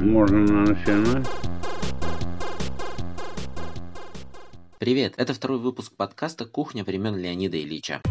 Можно начинать? Привет, это второй выпуск подкаста «Кухня времен Леонида Ильича».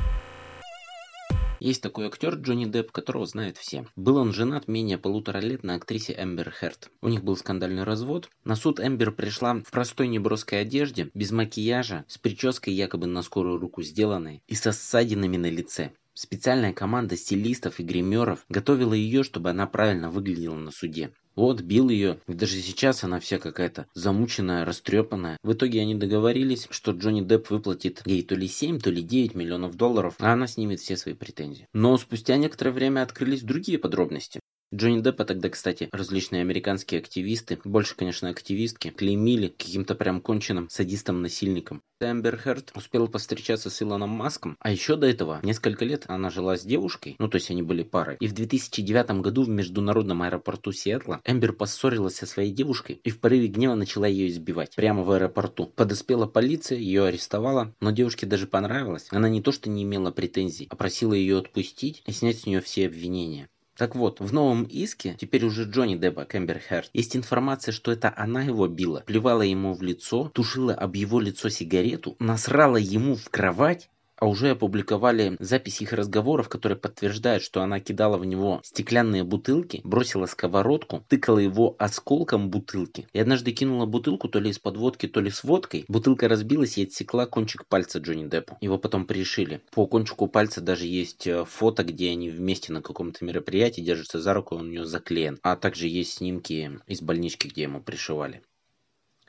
Есть такой актер Джонни Депп, которого знают все. Был он женат менее полутора лет на актрисе Эмбер Херт. У них был скандальный развод. На суд Эмбер пришла в простой неброской одежде, без макияжа, с прической якобы на скорую руку сделанной и со ссадинами на лице. Специальная команда стилистов и гримеров готовила ее, чтобы она правильно выглядела на суде. Вот, бил ее. И даже сейчас она вся какая-то замученная, растрепанная. В итоге они договорились, что Джонни Депп выплатит ей то ли 7, то ли 9 миллионов долларов, а она снимет все свои претензии. Но спустя некоторое время открылись другие подробности. Джонни Деппа тогда, кстати, различные американские активисты, больше, конечно, активистки, клеймили каким-то прям конченным садистом-насильником. Эмбер Херт успела повстречаться с Илоном Маском, а еще до этого несколько лет она жила с девушкой, ну то есть они были парой. И в 2009 году в международном аэропорту Сиэтла Эмбер поссорилась со своей девушкой и в порыве гнева начала ее избивать прямо в аэропорту. Подоспела полиция, ее арестовала, но девушке даже понравилось. Она не то что не имела претензий, а просила ее отпустить и снять с нее все обвинения. Так вот, в новом иске, теперь уже Джонни Деппа, Кэмбер Херт, есть информация, что это она его била, плевала ему в лицо, тушила об его лицо сигарету, насрала ему в кровать а уже опубликовали запись их разговоров, которые подтверждают, что она кидала в него стеклянные бутылки, бросила сковородку, тыкала его осколком бутылки и однажды кинула бутылку то ли из-под водки, то ли с водкой. Бутылка разбилась и отсекла кончик пальца Джонни Деппу. Его потом пришили. По кончику пальца даже есть э, фото, где они вместе на каком-то мероприятии держатся за руку, он у него заклеен. А также есть снимки из больнички, где ему пришивали.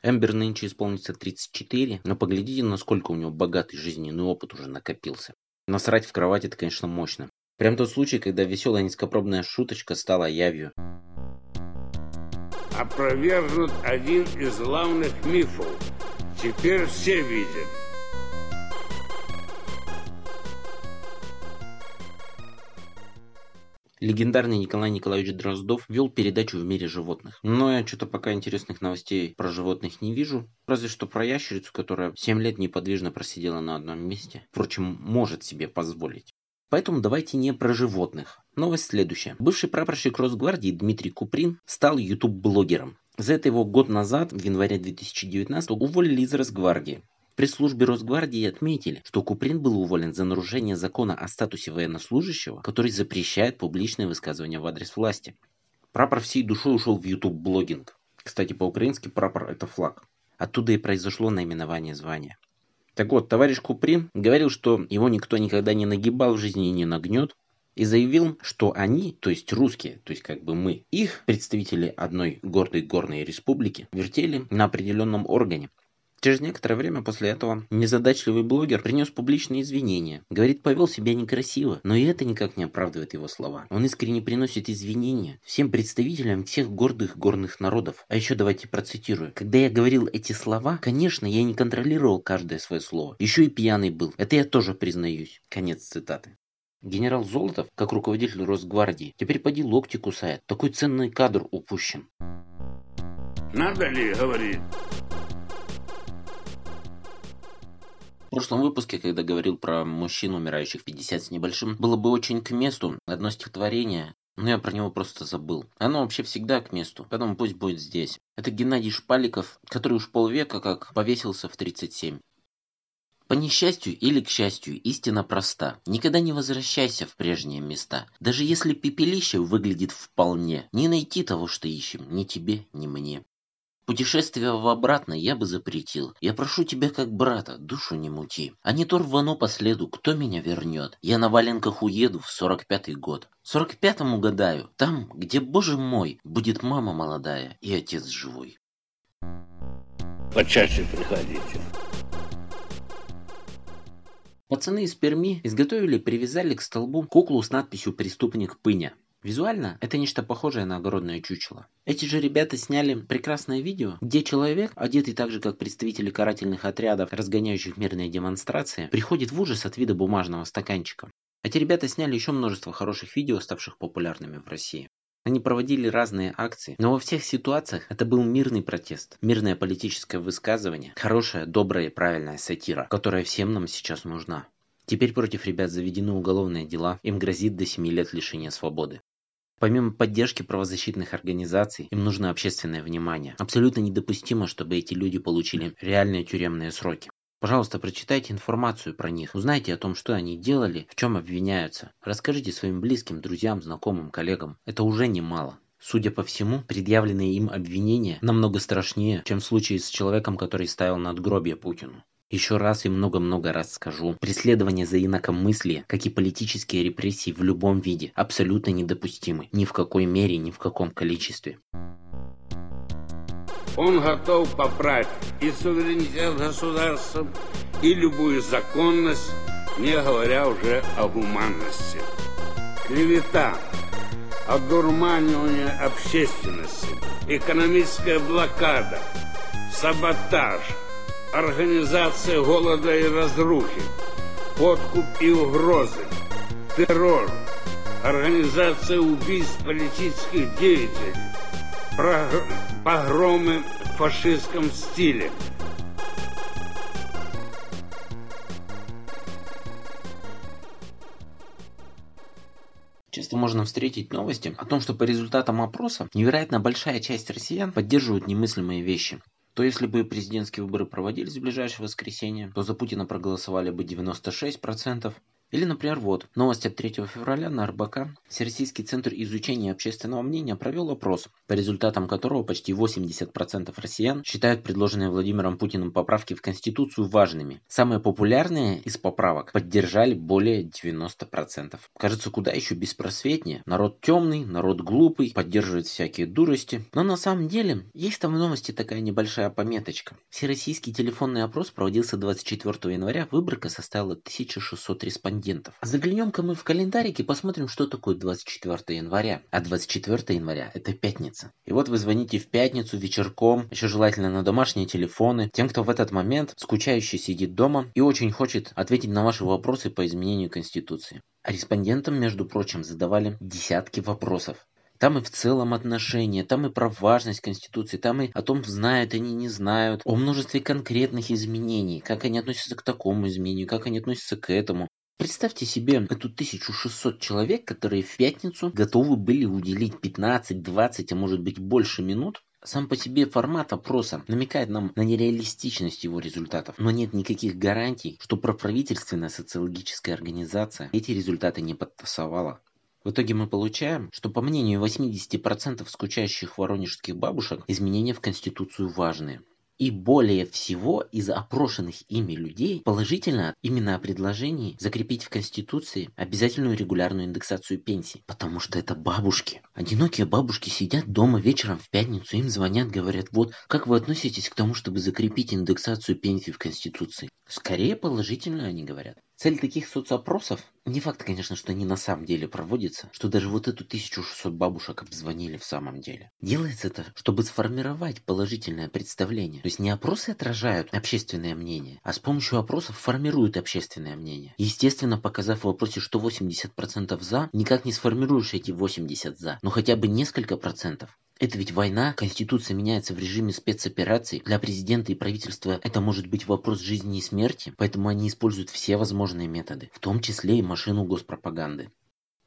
Эмбер нынче исполнится 34, но поглядите, насколько у него богатый жизненный опыт уже накопился. Насрать в кровать это, конечно, мощно. Прям тот случай, когда веселая низкопробная шуточка стала явью. Опровергнут один из главных мифов. Теперь все видят. Легендарный Николай Николаевич Дроздов вел передачу в мире животных. Но я что-то пока интересных новостей про животных не вижу. Разве что про ящерицу, которая 7 лет неподвижно просидела на одном месте. Впрочем, может себе позволить. Поэтому давайте не про животных. Новость следующая. Бывший прапорщик Росгвардии Дмитрий Куприн стал YouTube-блогером. За это его год назад, в январе 2019, уволили из Росгвардии. Пресс-службе Росгвардии отметили, что Куприн был уволен за нарушение закона о статусе военнослужащего, который запрещает публичные высказывания в адрес власти. Прапор всей душой ушел в YouTube-блогинг. Кстати, по-украински прапор – это флаг. Оттуда и произошло наименование звания. Так вот, товарищ Куприн говорил, что его никто никогда не нагибал в жизни и не нагнет, и заявил, что они, то есть русские, то есть как бы мы, их, представители одной гордой горной республики, вертели на определенном органе, Через некоторое время после этого незадачливый блогер принес публичные извинения. Говорит, повел себя некрасиво, но и это никак не оправдывает его слова. Он искренне приносит извинения всем представителям всех гордых горных народов. А еще давайте процитирую. Когда я говорил эти слова, конечно, я не контролировал каждое свое слово. Еще и пьяный был. Это я тоже признаюсь. Конец цитаты. Генерал Золотов, как руководитель Росгвардии, теперь поди локти кусает. Такой ценный кадр упущен. Надо ли говорить? Прошлом выпуске, когда говорил про мужчин, умирающих 50 с небольшим, было бы очень к месту одно стихотворение, но я про него просто забыл. Оно вообще всегда к месту, поэтому пусть будет здесь. Это Геннадий Шпаликов, который уж полвека как повесился в 37. По несчастью или к счастью, истина проста. Никогда не возвращайся в прежние места. Даже если пепелище выглядит вполне, не найти того, что ищем, ни тебе, ни мне. Путешествие в обратно я бы запретил. Я прошу тебя как брата, душу не мути. А не то рвано по следу, кто меня вернет? Я на валенках уеду в сорок пятый год. Сорок пятом угадаю, там, где, боже мой, будет мама молодая и отец живой. Почаще приходите. Пацаны из Перми изготовили привязали к столбу куклу с надписью «Преступник Пыня». Визуально это нечто похожее на огородное чучело. Эти же ребята сняли прекрасное видео, где человек, одетый так же как представители карательных отрядов, разгоняющих мирные демонстрации, приходит в ужас от вида бумажного стаканчика. Эти ребята сняли еще множество хороших видео, ставших популярными в России. Они проводили разные акции, но во всех ситуациях это был мирный протест, мирное политическое высказывание, хорошая, добрая и правильная сатира, которая всем нам сейчас нужна. Теперь против ребят заведены уголовные дела, им грозит до 7 лет лишения свободы. Помимо поддержки правозащитных организаций, им нужно общественное внимание. Абсолютно недопустимо, чтобы эти люди получили реальные тюремные сроки. Пожалуйста, прочитайте информацию про них, узнайте о том, что они делали, в чем обвиняются. Расскажите своим близким, друзьям, знакомым, коллегам. Это уже немало. Судя по всему, предъявленные им обвинения намного страшнее, чем в случае с человеком, который ставил надгробие Путину. Еще раз и много-много раз скажу, преследование за инакомыслие, как и политические репрессии в любом виде, абсолютно недопустимы. Ни в какой мере, ни в каком количестве. Он готов поправить и суверенитет государства, и любую законность, не говоря уже о гуманности. Клевета, одурманивание общественности, экономическая блокада, саботаж – организация голода и разрухи, подкуп и угрозы, террор, организация убийств политических деятелей, погромы в фашистском стиле. Часто можно встретить новости о том, что по результатам опроса невероятно большая часть россиян поддерживают немыслимые вещи то если бы президентские выборы проводились в ближайшее воскресенье, то за Путина проголосовали бы 96%, или, например, вот, новость от 3 февраля на РБК. Всероссийский центр изучения общественного мнения провел опрос, по результатам которого почти 80% россиян считают предложенные Владимиром Путиным поправки в Конституцию важными. Самые популярные из поправок поддержали более 90%. Кажется, куда еще беспросветнее. Народ темный, народ глупый, поддерживает всякие дурости. Но на самом деле, есть там в новости такая небольшая пометочка. Всероссийский телефонный опрос проводился 24 января, выборка составила 1600 респондентов корреспондентов. Заглянем-ка мы в календарик и посмотрим, что такое 24 января. А 24 января это пятница. И вот вы звоните в пятницу вечерком, еще желательно на домашние телефоны, тем, кто в этот момент скучающий сидит дома и очень хочет ответить на ваши вопросы по изменению Конституции. А респондентам, между прочим, задавали десятки вопросов. Там и в целом отношения, там и про важность Конституции, там и о том, знают они, не знают, о множестве конкретных изменений, как они относятся к такому изменению, как они относятся к этому. Представьте себе эту 1600 человек, которые в пятницу готовы были уделить 15, 20, а может быть больше минут сам по себе формат опроса намекает нам на нереалистичность его результатов, но нет никаких гарантий, что проправительственная социологическая организация эти результаты не подтасовала. В итоге мы получаем, что по мнению 80% скучающих воронежских бабушек изменения в Конституцию важные. И более всего из опрошенных ими людей положительно именно о предложении закрепить в Конституции обязательную регулярную индексацию пенсий. Потому что это бабушки. Одинокие бабушки сидят дома вечером в пятницу, им звонят, говорят, вот, как вы относитесь к тому, чтобы закрепить индексацию пенсий в Конституции? Скорее положительно они говорят. Цель таких соцопросов, не факт, конечно, что они на самом деле проводятся, что даже вот эту 1600 бабушек обзвонили в самом деле. Делается это, чтобы сформировать положительное представление. То есть не опросы отражают общественное мнение, а с помощью опросов формируют общественное мнение. Естественно, показав в вопросе, что 80% за, никак не сформируешь эти 80 за, но хотя бы несколько процентов. Это ведь война, конституция меняется в режиме спецопераций. Для президента и правительства это может быть вопрос жизни и смерти, поэтому они используют все возможные методы, в том числе и машину госпропаганды.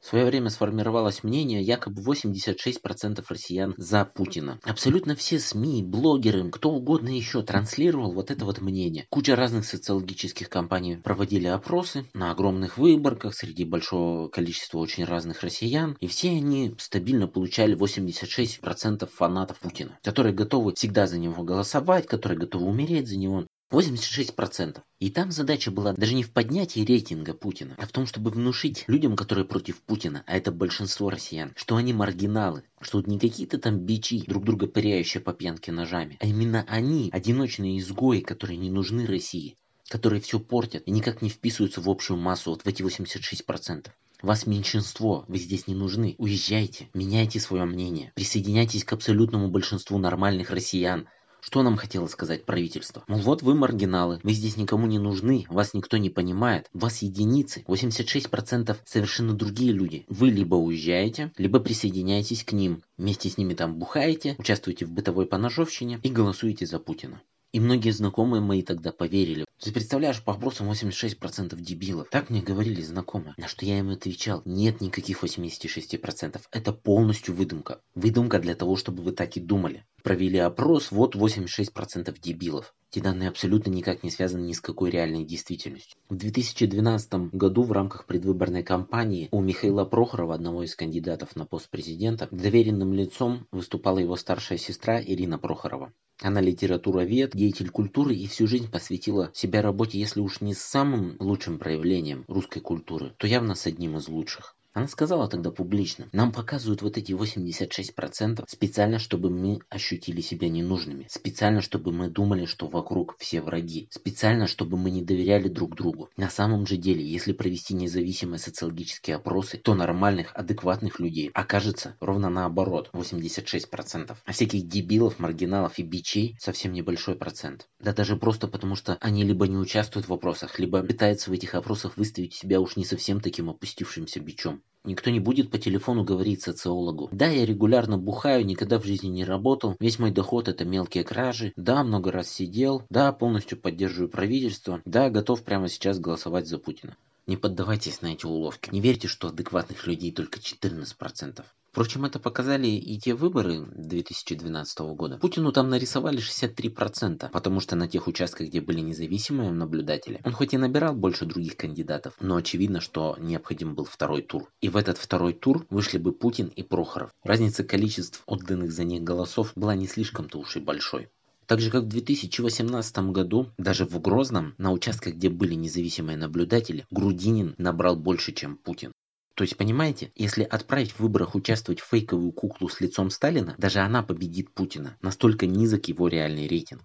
В свое время сформировалось мнение, якобы 86% россиян за Путина. Абсолютно все СМИ, блогеры, кто угодно еще транслировал вот это вот мнение. Куча разных социологических компаний проводили опросы на огромных выборках среди большого количества очень разных россиян. И все они стабильно получали 86% фанатов Путина, которые готовы всегда за него голосовать, которые готовы умереть за него. 86%. И там задача была даже не в поднятии рейтинга Путина, а в том, чтобы внушить людям, которые против Путина, а это большинство россиян, что они маргиналы, что вот не какие-то там бичи, друг друга пыряющие по пьянке ножами, а именно они, одиночные изгои, которые не нужны России, которые все портят и никак не вписываются в общую массу, вот в эти 86%. Вас меньшинство, вы здесь не нужны. Уезжайте, меняйте свое мнение, присоединяйтесь к абсолютному большинству нормальных россиян, что нам хотело сказать правительство? Мол, вот вы маргиналы, вы здесь никому не нужны, вас никто не понимает, вас единицы, 86% совершенно другие люди. Вы либо уезжаете, либо присоединяетесь к ним, вместе с ними там бухаете, участвуете в бытовой поножовщине и голосуете за Путина. И многие знакомые мои тогда поверили. Ты представляешь, по опросам 86% дебилов. Так мне говорили знакомые. На что я им отвечал, нет никаких 86%. Это полностью выдумка. Выдумка для того, чтобы вы так и думали. Провели опрос, вот 86% дебилов. Эти данные абсолютно никак не связаны ни с какой реальной действительностью. В 2012 году в рамках предвыборной кампании у Михаила Прохорова, одного из кандидатов на пост президента, доверенным лицом выступала его старшая сестра Ирина Прохорова. Она литературовед, деятель культуры и всю жизнь посвятила себя работе, если уж не с самым лучшим проявлением русской культуры, то явно с одним из лучших. Она сказала тогда публично, нам показывают вот эти 86% специально, чтобы мы ощутили себя ненужными, специально, чтобы мы думали, что вокруг все враги, специально, чтобы мы не доверяли друг другу. На самом же деле, если провести независимые социологические опросы, то нормальных, адекватных людей окажется ровно наоборот, 86%. А всяких дебилов, маргиналов и бичей совсем небольшой процент. Да даже просто потому, что они либо не участвуют в вопросах, либо пытаются в этих опросах выставить себя уж не совсем таким опустившимся бичом. Никто не будет по телефону говорить социологу. Да, я регулярно бухаю, никогда в жизни не работал. Весь мой доход это мелкие кражи. Да, много раз сидел. Да, полностью поддерживаю правительство. Да, готов прямо сейчас голосовать за Путина. Не поддавайтесь на эти уловки. Не верьте, что адекватных людей только 14%. Впрочем, это показали и те выборы 2012 года. Путину там нарисовали 63%, потому что на тех участках, где были независимые наблюдатели, он хоть и набирал больше других кандидатов, но очевидно, что необходим был второй тур. И в этот второй тур вышли бы Путин и Прохоров. Разница количеств отданных за них голосов была не слишком-то уж и большой. Так же, как в 2018 году, даже в Грозном, на участках, где были независимые наблюдатели, Грудинин набрал больше, чем Путин. То есть, понимаете, если отправить в выборах участвовать фейковую куклу с лицом Сталина, даже она победит Путина. Настолько низок его реальный рейтинг.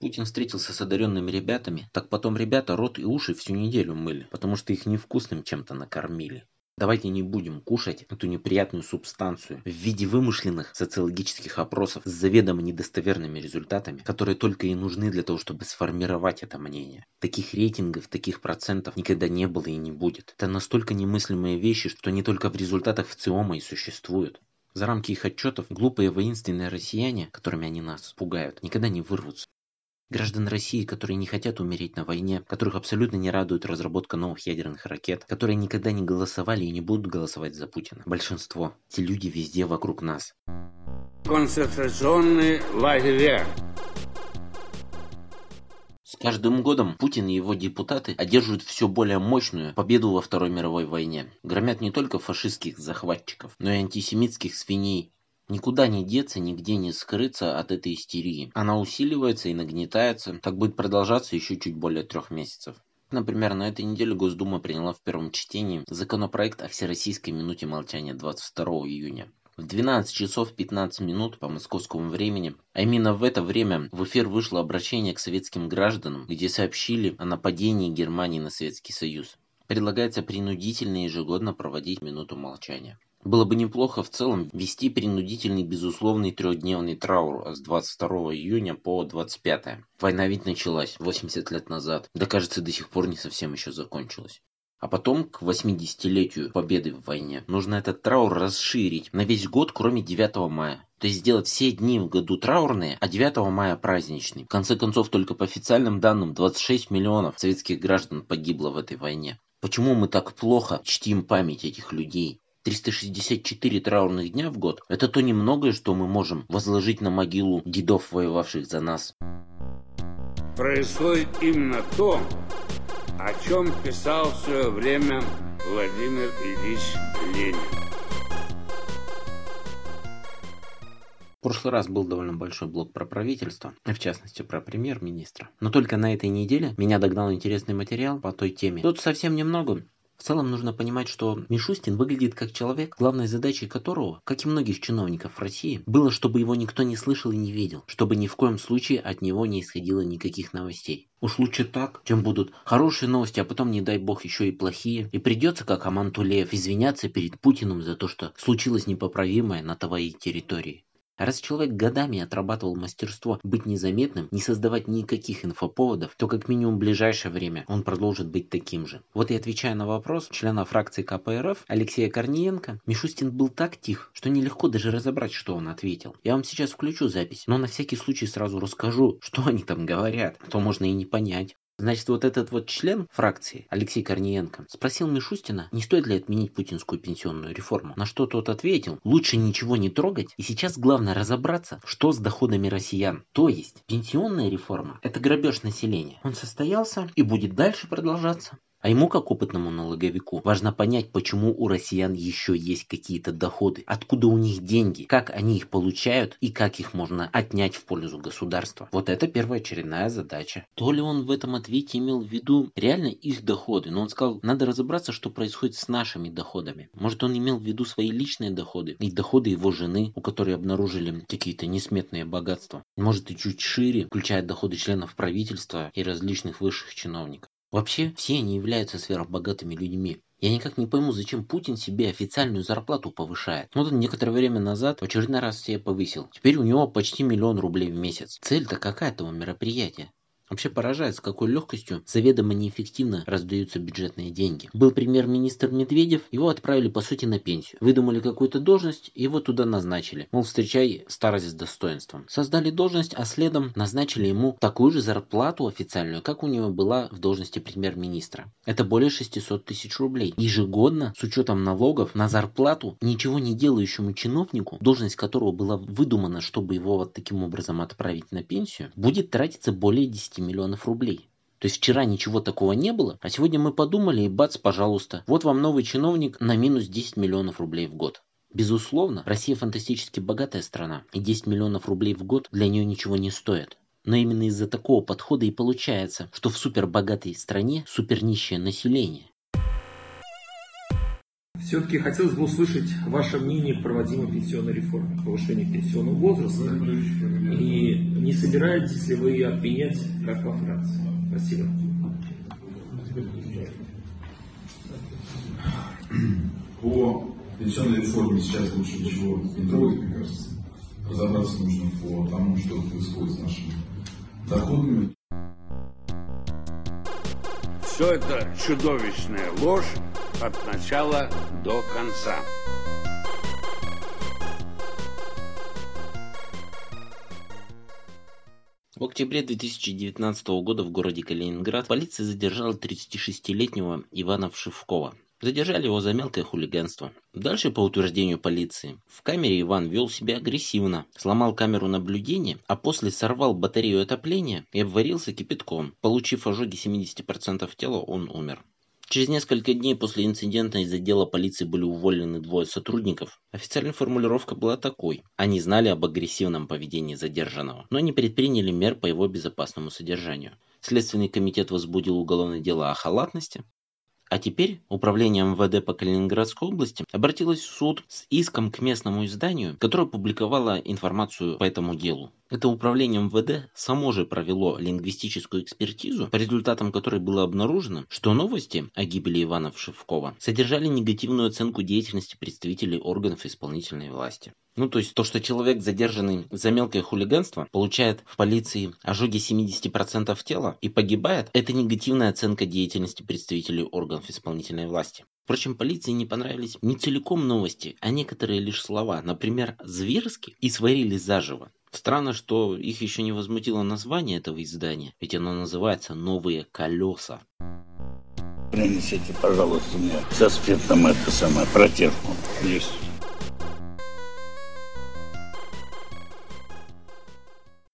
Путин встретился с одаренными ребятами, так потом ребята рот и уши всю неделю мыли, потому что их невкусным чем-то накормили. Давайте не будем кушать эту неприятную субстанцию в виде вымышленных социологических опросов с заведомо недостоверными результатами, которые только и нужны для того, чтобы сформировать это мнение. Таких рейтингов, таких процентов никогда не было и не будет. Это настолько немыслимые вещи, что не только в результатах ВЦИОМа и существуют. За рамки их отчетов глупые воинственные россияне, которыми они нас пугают, никогда не вырвутся. Граждан России, которые не хотят умереть на войне, которых абсолютно не радует разработка новых ядерных ракет, которые никогда не голосовали и не будут голосовать за Путина. Большинство. Эти люди везде вокруг нас. Концентрационный лагеря. С каждым годом Путин и его депутаты одерживают все более мощную победу во Второй мировой войне. Громят не только фашистских захватчиков, но и антисемитских свиней, Никуда не деться, нигде не скрыться от этой истерии. Она усиливается и нагнетается. Так будет продолжаться еще чуть более трех месяцев. Например, на этой неделе Госдума приняла в первом чтении законопроект о Всероссийской минуте молчания 22 июня. В 12 часов 15 минут по московскому времени, а именно в это время в эфир вышло обращение к советским гражданам, где сообщили о нападении Германии на Советский Союз. Предлагается принудительно ежегодно проводить минуту молчания. Было бы неплохо в целом ввести принудительный безусловный трехдневный траур с 22 июня по 25. Война ведь началась 80 лет назад, да кажется до сих пор не совсем еще закончилась. А потом, к 80-летию победы в войне, нужно этот траур расширить на весь год, кроме 9 мая. То есть сделать все дни в году траурные, а 9 мая праздничный. В конце концов, только по официальным данным 26 миллионов советских граждан погибло в этой войне. Почему мы так плохо чтим память этих людей? 364 траурных дня в год – это то немногое, что мы можем возложить на могилу дедов, воевавших за нас. Происходит именно то, о чем писал в свое время Владимир Ильич Ленин. В прошлый раз был довольно большой блок про правительство, в частности про премьер-министра. Но только на этой неделе меня догнал интересный материал по той теме. Тут совсем немного, в целом нужно понимать, что Мишустин выглядит как человек, главной задачей которого, как и многих чиновников России, было, чтобы его никто не слышал и не видел, чтобы ни в коем случае от него не исходило никаких новостей. Уж лучше так, чем будут хорошие новости, а потом, не дай бог, еще и плохие. И придется, как Аман Тулеев, извиняться перед Путиным за то, что случилось непоправимое на твоей территории. Раз человек годами отрабатывал мастерство быть незаметным, не создавать никаких инфоповодов, то как минимум в ближайшее время он продолжит быть таким же. Вот и отвечая на вопрос члена фракции КПРФ Алексея Корниенко, Мишустин был так тих, что нелегко даже разобрать, что он ответил. Я вам сейчас включу запись, но на всякий случай сразу расскажу, что они там говорят, а то можно и не понять. Значит, вот этот вот член фракции, Алексей Корниенко, спросил Мишустина, не стоит ли отменить путинскую пенсионную реформу. На что тот ответил, лучше ничего не трогать, и сейчас главное разобраться, что с доходами россиян. То есть, пенсионная реформа – это грабеж населения. Он состоялся и будет дальше продолжаться. А ему, как опытному налоговику, важно понять, почему у россиян еще есть какие-то доходы, откуда у них деньги, как они их получают и как их можно отнять в пользу государства. Вот это первоочередная задача. То ли он в этом ответе имел в виду реально их доходы, но он сказал, надо разобраться, что происходит с нашими доходами. Может он имел в виду свои личные доходы и доходы его жены, у которой обнаружили какие-то несметные богатства. Может и чуть шире, включая доходы членов правительства и различных высших чиновников. Вообще, все они являются сверхбогатыми людьми. Я никак не пойму, зачем Путин себе официальную зарплату повышает. Вот он некоторое время назад в очередной раз себе повысил. Теперь у него почти миллион рублей в месяц. Цель-то какая этого мероприятия? Вообще поражает, с какой легкостью заведомо неэффективно раздаются бюджетные деньги. Был премьер-министр Медведев, его отправили по сути на пенсию. Выдумали какую-то должность, его туда назначили. Мол, встречай старость с достоинством. Создали должность, а следом назначили ему такую же зарплату официальную, как у него была в должности премьер-министра. Это более 600 тысяч рублей. Ежегодно, с учетом налогов, на зарплату ничего не делающему чиновнику, должность которого была выдумана, чтобы его вот таким образом отправить на пенсию, будет тратиться более 10 миллионов рублей. То есть вчера ничего такого не было, а сегодня мы подумали и бац, пожалуйста, вот вам новый чиновник на минус 10 миллионов рублей в год. Безусловно, Россия фантастически богатая страна, и 10 миллионов рублей в год для нее ничего не стоит. Но именно из-за такого подхода и получается, что в супербогатой стране супернищее население. Все-таки хотелось бы услышать ваше мнение по проводимой пенсионной реформе, повышению пенсионного возраста. И не собираетесь ли вы ее отменять, как во Франции? Спасибо. По пенсионной реформе сейчас лучше ничего не трогать, мне кажется. Разобраться нужно по тому, что происходит с нашими доходами. Все это чудовищная ложь от начала до конца. В октябре 2019 года в городе Калининград полиция задержала 36-летнего Ивана Вшивкова. Задержали его за мелкое хулиганство. Дальше, по утверждению полиции, в камере Иван вел себя агрессивно, сломал камеру наблюдения, а после сорвал батарею отопления и обварился кипятком. Получив ожоги 70% тела, он умер. Через несколько дней после инцидента из отдела полиции были уволены двое сотрудников. Официальная формулировка была такой. Они знали об агрессивном поведении задержанного, но не предприняли мер по его безопасному содержанию. Следственный комитет возбудил уголовное дело о халатности, а теперь управление МВД по Калининградской области обратилось в суд с иском к местному изданию, которое публиковало информацию по этому делу. Это управление МВД само же провело лингвистическую экспертизу, по результатам которой было обнаружено, что новости о гибели Ивана Шевкова содержали негативную оценку деятельности представителей органов исполнительной власти. Ну, то есть то, что человек, задержанный за мелкое хулиганство, получает в полиции ожоги 70% тела и погибает, это негативная оценка деятельности представителей органов исполнительной власти. Впрочем, полиции не понравились не целиком новости, а некоторые лишь слова. Например, «зверски» и «сварили заживо». Странно, что их еще не возмутило название этого издания, ведь оно называется «Новые колеса». Принесите, пожалуйста, мне со спиртом это самое, протирку. Есть.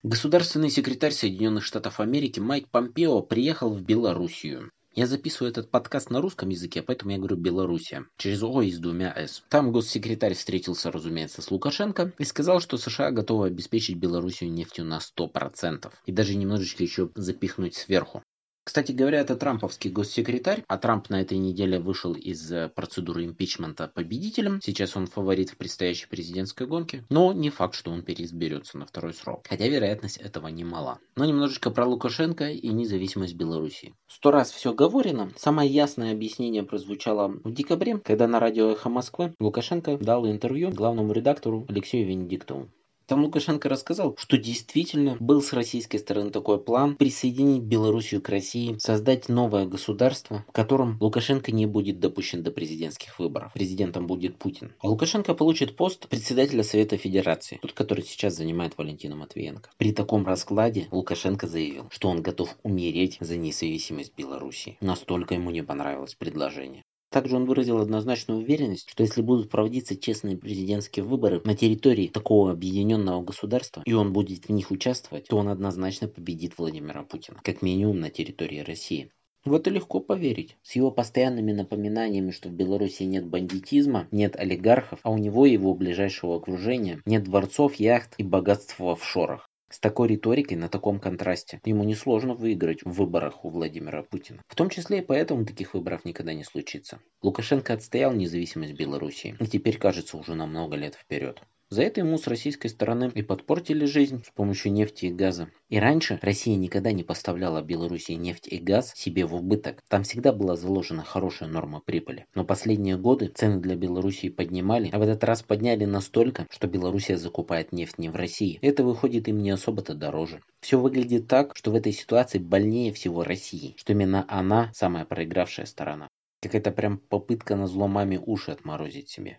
Государственный секретарь Соединенных Штатов Америки Майк Помпео приехал в Белоруссию. Я записываю этот подкаст на русском языке, поэтому я говорю Белоруссия, через О и с двумя С. Там госсекретарь встретился, разумеется, с Лукашенко и сказал, что США готовы обеспечить Белоруссию нефтью на 100%. И даже немножечко еще запихнуть сверху. Кстати говоря, это трамповский госсекретарь, а Трамп на этой неделе вышел из э, процедуры импичмента победителем. Сейчас он фаворит в предстоящей президентской гонке, но не факт, что он переизберется на второй срок. Хотя вероятность этого немала. Но немножечко про Лукашенко и независимость Беларуси. Сто раз все говорено. Самое ясное объяснение прозвучало в декабре, когда на радио «Эхо Москвы» Лукашенко дал интервью главному редактору Алексею Венедиктову. Там Лукашенко рассказал, что действительно был с российской стороны такой план присоединить Белоруссию к России, создать новое государство, в котором Лукашенко не будет допущен до президентских выборов. Президентом будет Путин. А Лукашенко получит пост председателя Совета Федерации, тот, который сейчас занимает Валентина Матвиенко. При таком раскладе Лукашенко заявил, что он готов умереть за независимость Белоруссии. Настолько ему не понравилось предложение. Также он выразил однозначную уверенность, что если будут проводиться честные президентские выборы на территории такого объединенного государства, и он будет в них участвовать, то он однозначно победит Владимира Путина, как минимум на территории России. В это легко поверить. С его постоянными напоминаниями, что в Беларуси нет бандитизма, нет олигархов, а у него и его ближайшего окружения нет дворцов, яхт и богатств в офшорах. С такой риторикой, на таком контрасте, ему несложно выиграть в выборах у Владимира Путина. В том числе и поэтому таких выборов никогда не случится. Лукашенко отстоял независимость Белоруссии и теперь кажется уже на много лет вперед. За это ему с российской стороны и подпортили жизнь с помощью нефти и газа. И раньше Россия никогда не поставляла Белоруссии нефть и газ себе в убыток. Там всегда была заложена хорошая норма прибыли. Но последние годы цены для Белоруссии поднимали, а в этот раз подняли настолько, что Белоруссия закупает нефть не в России. Это выходит им не особо-то дороже. Все выглядит так, что в этой ситуации больнее всего России, что именно она самая проигравшая сторона. Какая-то прям попытка на зло уши отморозить себе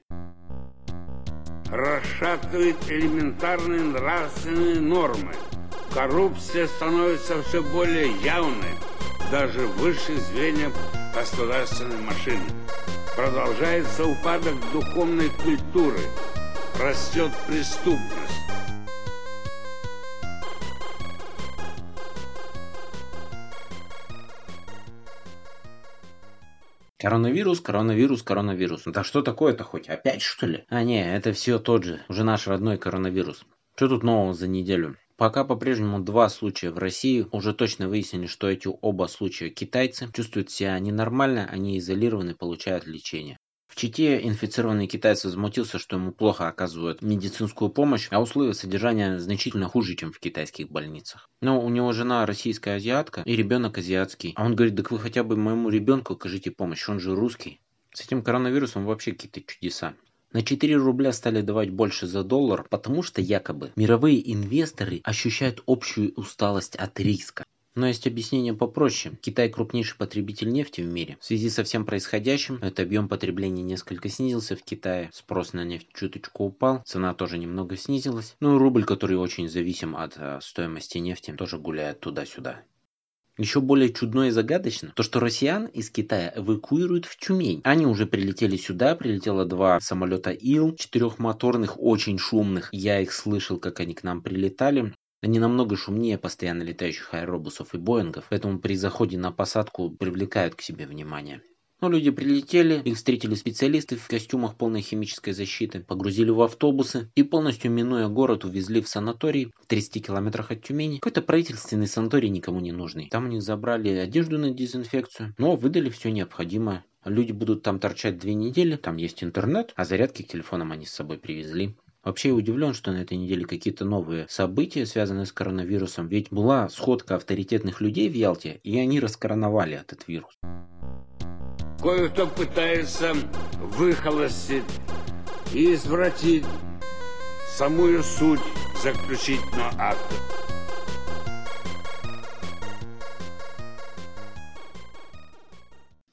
расшатывает элементарные нравственные нормы. Коррупция становится все более явной даже в высших звеньях государственной машины. Продолжается упадок духовной культуры, растет преступность. Коронавирус, коронавирус, коронавирус. Да что такое-то хоть? Опять что ли? А не, это все тот же, уже наш родной коронавирус. Что тут нового за неделю? Пока по-прежнему два случая в России. Уже точно выяснили, что эти оба случая китайцы. Чувствуют себя ненормально, они изолированы, получают лечение. Чите инфицированный китаец возмутился, что ему плохо оказывают медицинскую помощь, а условия содержания значительно хуже, чем в китайских больницах. Но у него жена российская азиатка и ребенок азиатский. А он говорит, так вы хотя бы моему ребенку окажите помощь, он же русский. С этим коронавирусом вообще какие-то чудеса. На 4 рубля стали давать больше за доллар, потому что якобы мировые инвесторы ощущают общую усталость от риска. Но есть объяснение попроще. Китай крупнейший потребитель нефти в мире. В связи со всем происходящим, этот объем потребления несколько снизился в Китае. Спрос на нефть чуточку упал, цена тоже немного снизилась. Ну и рубль, который очень зависим от э, стоимости нефти, тоже гуляет туда-сюда. Еще более чудно и загадочно то, что россиян из Китая эвакуируют в Тюмень. Они уже прилетели сюда, прилетело два самолета Ил, четырехмоторных, очень шумных. Я их слышал, как они к нам прилетали. Они намного шумнее постоянно летающих аэробусов и боингов, поэтому при заходе на посадку привлекают к себе внимание. Но люди прилетели, их встретили специалисты в костюмах полной химической защиты, погрузили в автобусы и полностью минуя город увезли в санаторий в 30 километрах от Тюмени. Какой-то правительственный санаторий никому не нужный. Там у них забрали одежду на дезинфекцию, но выдали все необходимое. Люди будут там торчать две недели, там есть интернет, а зарядки к телефонам они с собой привезли. Вообще удивлен, что на этой неделе какие-то новые события, связанные с коронавирусом. Ведь была сходка авторитетных людей в Ялте, и они раскороновали этот вирус. Кое-кто пытается выхолостить и извратить самую суть заключительного акта.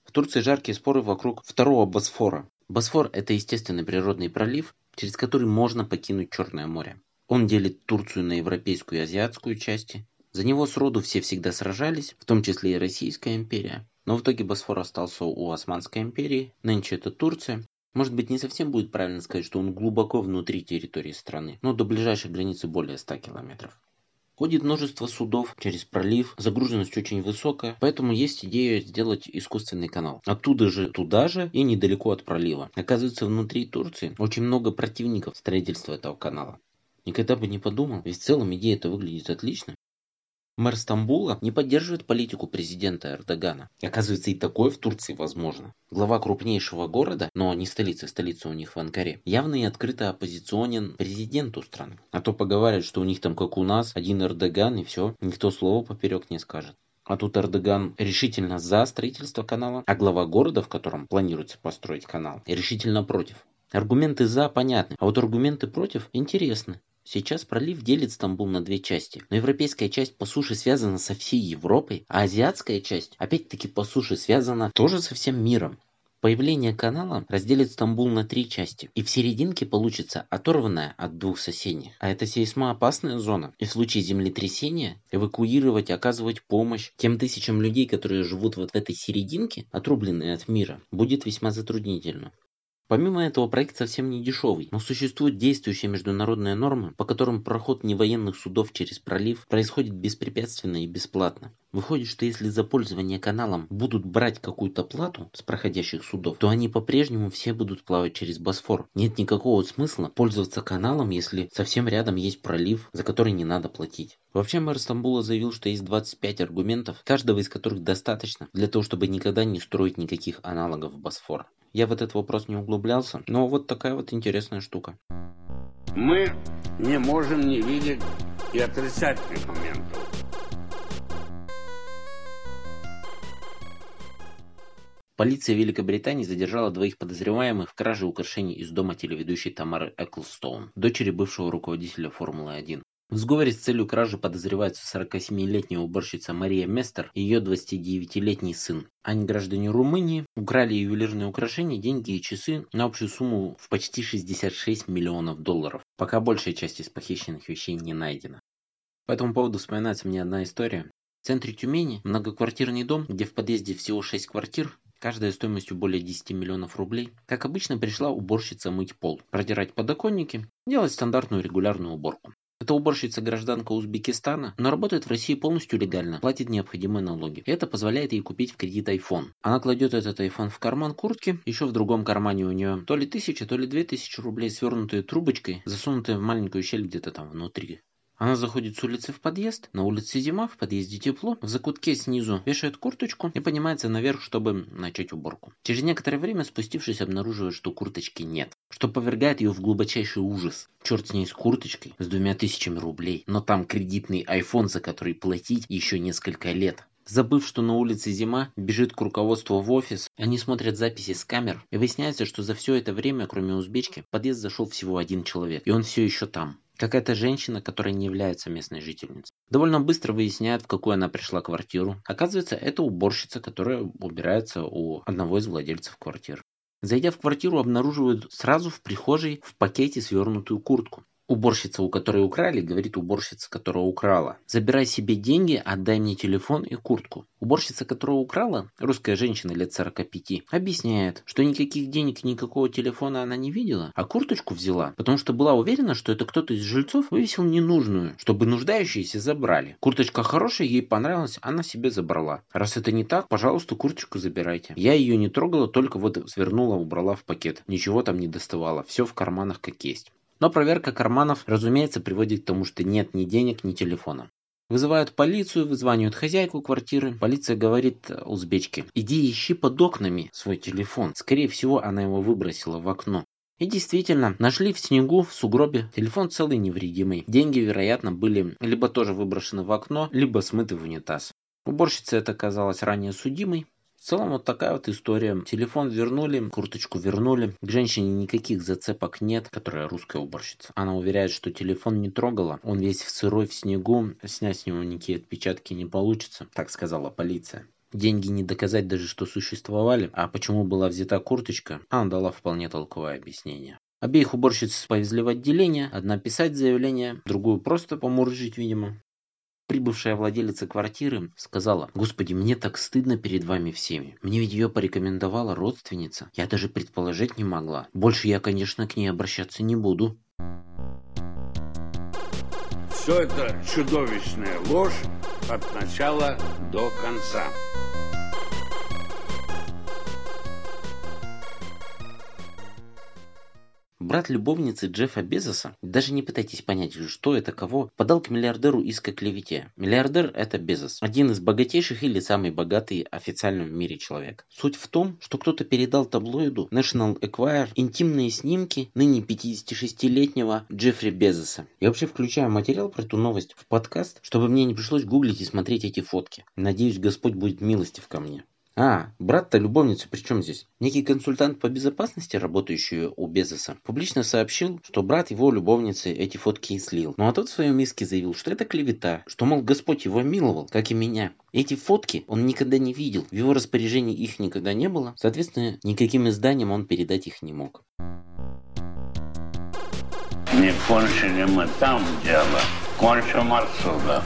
В Турции жаркие споры вокруг второго Босфора. Босфор – это естественный природный пролив, через который можно покинуть Черное море. Он делит Турцию на европейскую и азиатскую части. За него сроду все всегда сражались, в том числе и Российская империя. Но в итоге Босфор остался у Османской империи, нынче это Турция. Может быть не совсем будет правильно сказать, что он глубоко внутри территории страны, но до ближайшей границы более 100 километров. Ходит множество судов через пролив, загруженность очень высокая, поэтому есть идея сделать искусственный канал. Оттуда же туда же и недалеко от пролива. Оказывается, внутри Турции очень много противников строительства этого канала. Никогда бы не подумал, ведь в целом идея это выглядит отлично. Мэр Стамбула не поддерживает политику президента Эрдогана. Оказывается, и такое в Турции возможно. Глава крупнейшего города, но не столица, столица у них в Анкаре, явно и открыто оппозиционен президенту страны. А то поговаривают, что у них там, как у нас, один Эрдоган и все, никто слова поперек не скажет. А тут Эрдоган решительно за строительство канала, а глава города, в котором планируется построить канал, решительно против. Аргументы за понятны, а вот аргументы против интересны. Сейчас пролив делит Стамбул на две части, но европейская часть по суше связана со всей Европой, а азиатская часть опять-таки по суше связана тоже со всем миром. Появление канала разделит Стамбул на три части, и в серединке получится оторванная от двух соседних. А это сейсмоопасная зона, и в случае землетрясения эвакуировать, оказывать помощь тем тысячам людей, которые живут вот в этой серединке, отрубленные от мира, будет весьма затруднительно. Помимо этого, проект совсем не дешевый, но существуют действующие международные нормы, по которым проход невоенных судов через пролив происходит беспрепятственно и бесплатно. Выходит, что если за пользование каналом будут брать какую-то плату с проходящих судов, то они по-прежнему все будут плавать через Босфор. Нет никакого смысла пользоваться каналом, если совсем рядом есть пролив, за который не надо платить. Вообще мэр Стамбула заявил, что есть 25 аргументов, каждого из которых достаточно для того, чтобы никогда не строить никаких аналогов Босфора. Я в этот вопрос не углублялся, но вот такая вот интересная штука. Мы не можем не видеть и отрицательных моментов. Полиция Великобритании задержала двоих подозреваемых в краже украшений из дома телеведущей Тамары Эклстоун, дочери бывшего руководителя Формулы-1. В сговоре с целью кражи подозреваются 47-летняя уборщица Мария Местер и ее 29-летний сын. Они граждане Румынии, украли ювелирные украшения, деньги и часы на общую сумму в почти 66 миллионов долларов. Пока большая часть из похищенных вещей не найдена. По этому поводу вспоминается мне одна история. В центре Тюмени многоквартирный дом, где в подъезде всего 6 квартир, каждая стоимостью более 10 миллионов рублей. Как обычно, пришла уборщица мыть пол, протирать подоконники, делать стандартную регулярную уборку. Эта уборщица гражданка Узбекистана, но работает в России полностью легально, платит необходимые налоги. Это позволяет ей купить в кредит iPhone. Она кладет этот iPhone в карман куртки, еще в другом кармане у нее то ли тысяча, то ли две тысячи рублей, свернутые трубочкой, засунутые в маленькую щель где-то там внутри. Она заходит с улицы в подъезд, на улице зима, в подъезде тепло, в закутке снизу вешает курточку и поднимается наверх, чтобы начать уборку. Через некоторое время, спустившись, обнаруживает, что курточки нет, что повергает ее в глубочайший ужас. Черт с ней с курточкой, с двумя тысячами рублей, но там кредитный iPhone, за который платить еще несколько лет. Забыв, что на улице зима, бежит к руководству в офис, они смотрят записи с камер, и выясняется, что за все это время, кроме узбечки, в подъезд зашел всего один человек, и он все еще там. Какая-то женщина, которая не является местной жительницей. Довольно быстро выясняют, в какую она пришла квартиру. Оказывается, это уборщица, которая убирается у одного из владельцев квартиры. Зайдя в квартиру, обнаруживают сразу в прихожей в пакете свернутую куртку. Уборщица, у которой украли, говорит уборщица, которая украла. Забирай себе деньги, отдай мне телефон и куртку. Уборщица, которая украла, русская женщина лет 45, объясняет, что никаких денег, никакого телефона она не видела, а курточку взяла, потому что была уверена, что это кто-то из жильцов вывесил ненужную, чтобы нуждающиеся забрали. Курточка хорошая, ей понравилась, она себе забрала. Раз это не так, пожалуйста, курточку забирайте. Я ее не трогала, только вот свернула, убрала в пакет. Ничего там не доставала, все в карманах как есть. Но проверка карманов, разумеется, приводит к тому, что нет ни денег, ни телефона. Вызывают полицию, вызванивают хозяйку квартиры. Полиция говорит узбечке, иди ищи под окнами свой телефон. Скорее всего, она его выбросила в окно. И действительно, нашли в снегу, в сугробе, телефон целый невредимый. Деньги, вероятно, были либо тоже выброшены в окно, либо смыты в унитаз. Уборщица это оказалась ранее судимой, целом вот такая вот история. Телефон вернули, курточку вернули. К женщине никаких зацепок нет, которая русская уборщица. Она уверяет, что телефон не трогала. Он весь в сырой, в снегу. Снять с него никакие отпечатки не получится, так сказала полиция. Деньги не доказать даже, что существовали, а почему была взята курточка, она дала вполне толковое объяснение. Обеих уборщиц повезли в отделение, одна писать заявление, другую просто помуржить, видимо. Прибывшая владелица квартиры сказала, «Господи, мне так стыдно перед вами всеми. Мне ведь ее порекомендовала родственница. Я даже предположить не могла. Больше я, конечно, к ней обращаться не буду». Все это чудовищная ложь от начала до конца. Брат любовницы Джеффа Безоса, даже не пытайтесь понять, что это кого, подал к миллиардеру иск о клевете. Миллиардер – это Безос, один из богатейших или самый богатый официально в мире человек. Суть в том, что кто-то передал таблоиду National Enquirer интимные снимки ныне 56-летнего Джеффри Безоса. Я вообще включаю материал про эту новость в подкаст, чтобы мне не пришлось гуглить и смотреть эти фотки. Надеюсь, Господь будет милостив ко мне. А, брат-то любовница при чем здесь? Некий консультант по безопасности, работающий у Безоса, публично сообщил, что брат его любовницы эти фотки и слил. Ну а тот в своем иске заявил, что это клевета, что, мол, Господь его миловал, как и меня. Эти фотки он никогда не видел, в его распоряжении их никогда не было, соответственно, никаким изданием он передать их не мог. Не кончили мы там дело, кончим отсюда.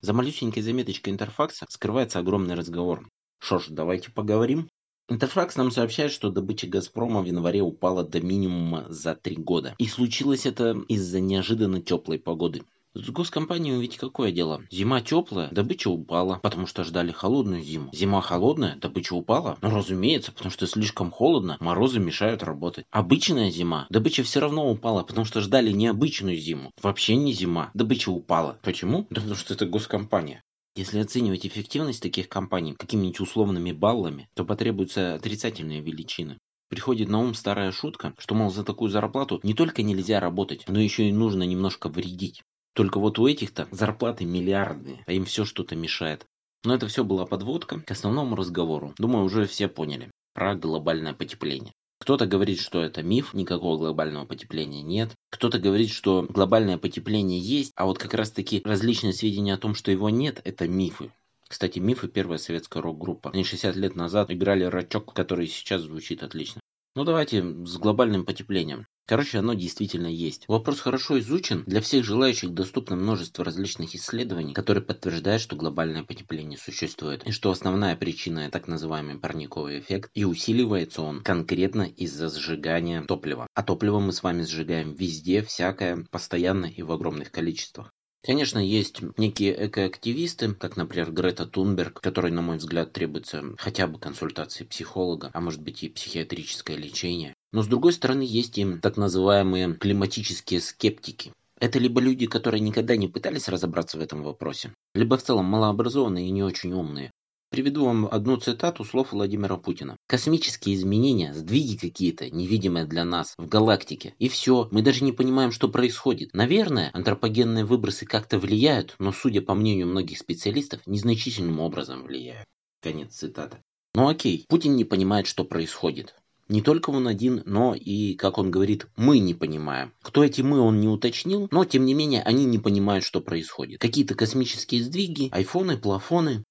За малюсенькой заметочкой интерфакса скрывается огромный разговор. Что ж, давайте поговорим. Интерфакс нам сообщает, что добыча «Газпрома» в январе упала до минимума за три года. И случилось это из-за неожиданно теплой погоды. С госкомпанией ведь какое дело? Зима теплая, добыча упала, потому что ждали холодную зиму. Зима холодная, добыча упала? Ну, разумеется, потому что слишком холодно, морозы мешают работать. Обычная зима, добыча все равно упала, потому что ждали необычную зиму. Вообще не зима, добыча упала. Почему? Да потому что это госкомпания. Если оценивать эффективность таких компаний какими-нибудь условными баллами, то потребуются отрицательные величины. Приходит на ум старая шутка, что, мол, за такую зарплату не только нельзя работать, но еще и нужно немножко вредить. Только вот у этих-то зарплаты миллиардные, а им все что-то мешает. Но это все была подводка к основному разговору. Думаю, уже все поняли про глобальное потепление. Кто-то говорит, что это миф, никакого глобального потепления нет. Кто-то говорит, что глобальное потепление есть, а вот как раз таки различные сведения о том, что его нет, это мифы. Кстати, мифы первая советская рок-группа. Они 60 лет назад играли рачок, который сейчас звучит отлично. Ну давайте с глобальным потеплением. Короче, оно действительно есть. Вопрос хорошо изучен. Для всех желающих доступно множество различных исследований, которые подтверждают, что глобальное потепление существует. И что основная причина так называемый парниковый эффект. И усиливается он конкретно из-за сжигания топлива. А топливо мы с вами сжигаем везде, всякое, постоянно и в огромных количествах. Конечно, есть некие экоактивисты, как, например, Грета Тунберг, которой, на мой взгляд, требуется хотя бы консультации психолога, а может быть и психиатрическое лечение. Но с другой стороны есть и так называемые климатические скептики. Это либо люди, которые никогда не пытались разобраться в этом вопросе, либо в целом малообразованные и не очень умные. Приведу вам одну цитату слов Владимира Путина. Космические изменения, сдвиги какие-то, невидимые для нас, в галактике. И все, мы даже не понимаем, что происходит. Наверное, антропогенные выбросы как-то влияют, но, судя по мнению многих специалистов, незначительным образом влияют. Конец цитаты. Ну окей, Путин не понимает, что происходит. Не только он один, но и, как он говорит, мы не понимаем. Кто эти мы, он не уточнил, но тем не менее они не понимают, что происходит. Какие-то космические сдвиги, айфоны, плафоны.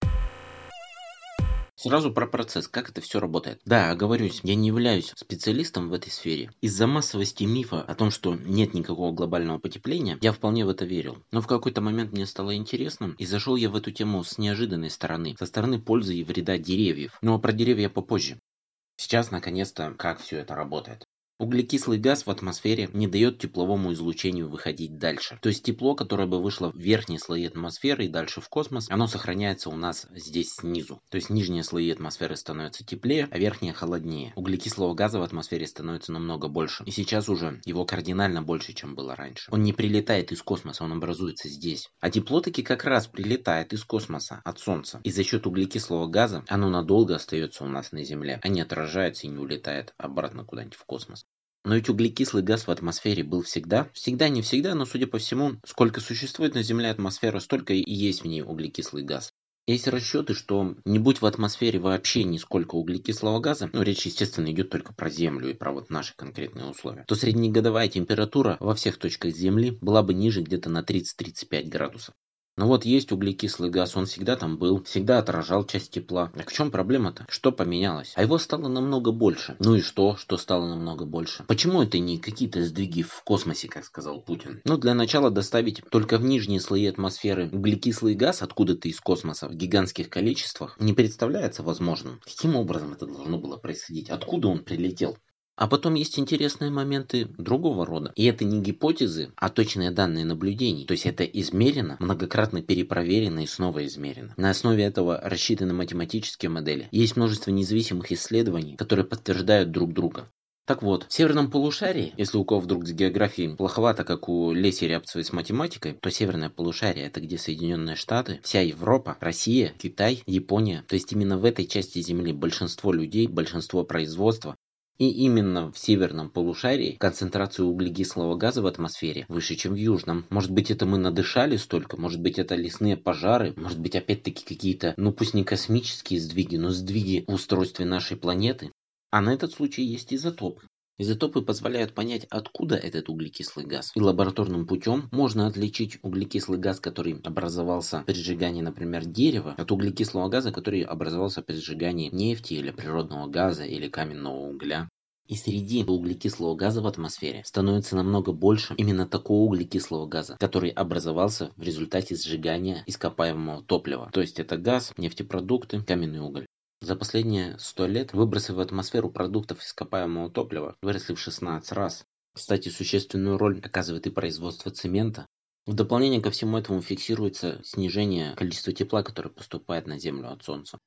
Сразу про процесс, как это все работает. Да, оговорюсь, я не являюсь специалистом в этой сфере. Из-за массовости мифа о том, что нет никакого глобального потепления, я вполне в это верил. Но в какой-то момент мне стало интересно, и зашел я в эту тему с неожиданной стороны, со стороны пользы и вреда деревьев. Но про деревья попозже. Сейчас, наконец-то, как все это работает. Углекислый газ в атмосфере не дает тепловому излучению выходить дальше. То есть тепло, которое бы вышло в верхние слои атмосферы и дальше в космос, оно сохраняется у нас здесь снизу. То есть нижние слои атмосферы становятся теплее, а верхние холоднее. Углекислого газа в атмосфере становится намного больше. И сейчас уже его кардинально больше, чем было раньше. Он не прилетает из космоса, он образуется здесь. А тепло таки как раз прилетает из космоса, от Солнца. И за счет углекислого газа оно надолго остается у нас на Земле, а не отражается и не улетает обратно куда-нибудь в космос. Но ведь углекислый газ в атмосфере был всегда. Всегда, не всегда, но судя по всему, сколько существует на Земле атмосфера, столько и есть в ней углекислый газ. Есть расчеты, что не будь в атмосфере вообще нисколько углекислого газа, ну речь, естественно, идет только про Землю и про вот наши конкретные условия, то среднегодовая температура во всех точках Земли была бы ниже где-то на 30-35 градусов. Но вот есть углекислый газ, он всегда там был, всегда отражал часть тепла. А в чем проблема-то? Что поменялось? А его стало намного больше. Ну и что, что стало намного больше? Почему это не какие-то сдвиги в космосе, как сказал Путин? Ну, для начала доставить только в нижние слои атмосферы углекислый газ откуда-то из космоса в гигантских количествах не представляется возможным. Каким образом это должно было происходить? Откуда он прилетел? А потом есть интересные моменты другого рода. И это не гипотезы, а точные данные наблюдений. То есть это измерено, многократно перепроверено и снова измерено. На основе этого рассчитаны математические модели. Есть множество независимых исследований, которые подтверждают друг друга. Так вот, в северном полушарии, если у кого вдруг с географией плоховато, как у Леси Рябцевой с математикой, то северное полушарие это где Соединенные Штаты, вся Европа, Россия, Китай, Япония. То есть именно в этой части Земли большинство людей, большинство производства, И именно в северном полушарии концентрация углекислого газа в атмосфере выше, чем в южном. Может быть это мы надышали столько, может быть это лесные пожары, может быть опять-таки какие-то, ну пусть не космические сдвиги, но сдвиги в устройстве нашей планеты. А на этот случай есть изотопы. Изотопы позволяют понять, откуда этот углекислый газ. И лабораторным путем можно отличить углекислый газ, который образовался при сжигании, например, дерева, от углекислого газа, который образовался при сжигании нефти или природного газа или каменного угля. И среди углекислого газа в атмосфере становится намного больше именно такого углекислого газа, который образовался в результате сжигания ископаемого топлива. То есть это газ, нефтепродукты, каменный уголь. За последние сто лет выбросы в атмосферу продуктов ископаемого топлива выросли в 16 раз. Кстати, существенную роль оказывает и производство цемента. В дополнение ко всему этому фиксируется снижение количества тепла, которое поступает на Землю от Солнца.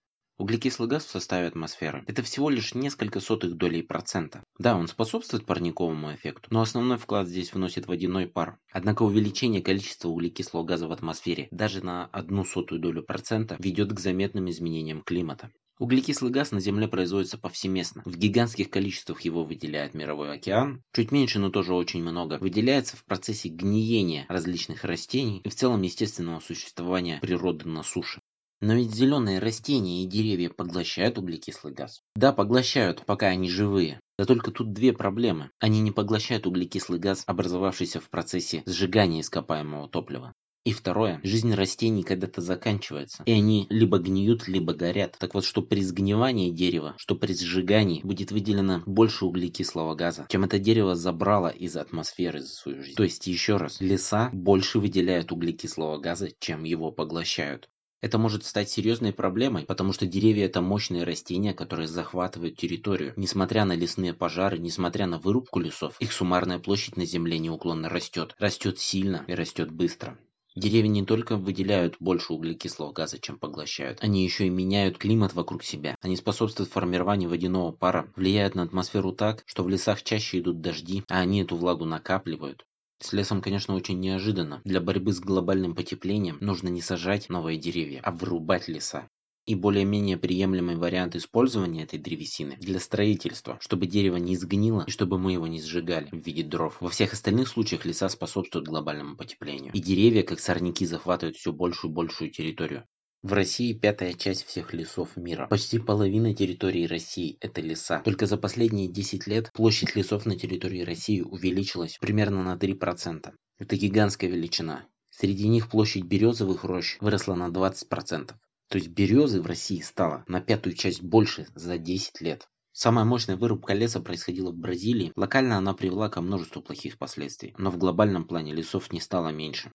Углекислый газ в составе атмосферы – это всего лишь несколько сотых долей процента. Да, он способствует парниковому эффекту, но основной вклад здесь вносит водяной пар. Однако увеличение количества углекислого газа в атмосфере даже на одну сотую долю процента ведет к заметным изменениям климата. Углекислый газ на Земле производится повсеместно. В гигантских количествах его выделяет мировой океан. Чуть меньше, но тоже очень много. Выделяется в процессе гниения различных растений и в целом естественного существования природы на суше. Но ведь зеленые растения и деревья поглощают углекислый газ. Да, поглощают, пока они живые. Да только тут две проблемы. Они не поглощают углекислый газ, образовавшийся в процессе сжигания ископаемого топлива. И второе, жизнь растений когда-то заканчивается, и они либо гниют, либо горят. Так вот, что при сгнивании дерева, что при сжигании будет выделено больше углекислого газа, чем это дерево забрало из атмосферы за свою жизнь. То есть, еще раз, леса больше выделяют углекислого газа, чем его поглощают. Это может стать серьезной проблемой, потому что деревья это мощные растения, которые захватывают территорию. Несмотря на лесные пожары, несмотря на вырубку лесов, их суммарная площадь на земле неуклонно растет. Растет сильно и растет быстро. Деревья не только выделяют больше углекислого газа, чем поглощают, они еще и меняют климат вокруг себя. Они способствуют формированию водяного пара, влияют на атмосферу так, что в лесах чаще идут дожди, а они эту влагу накапливают. С лесом, конечно, очень неожиданно. Для борьбы с глобальным потеплением нужно не сажать новые деревья, а вырубать леса и более-менее приемлемый вариант использования этой древесины для строительства, чтобы дерево не сгнило и чтобы мы его не сжигали в виде дров. Во всех остальных случаях леса способствуют глобальному потеплению. И деревья, как сорняки, захватывают все большую и большую территорию. В России пятая часть всех лесов мира. Почти половина территории России – это леса. Только за последние 10 лет площадь лесов на территории России увеличилась примерно на 3%. Это гигантская величина. Среди них площадь березовых рощ выросла на 20%. То есть березы в России стало на пятую часть больше за 10 лет. Самая мощная вырубка леса происходила в Бразилии. Локально она привела ко множеству плохих последствий, но в глобальном плане лесов не стало меньше.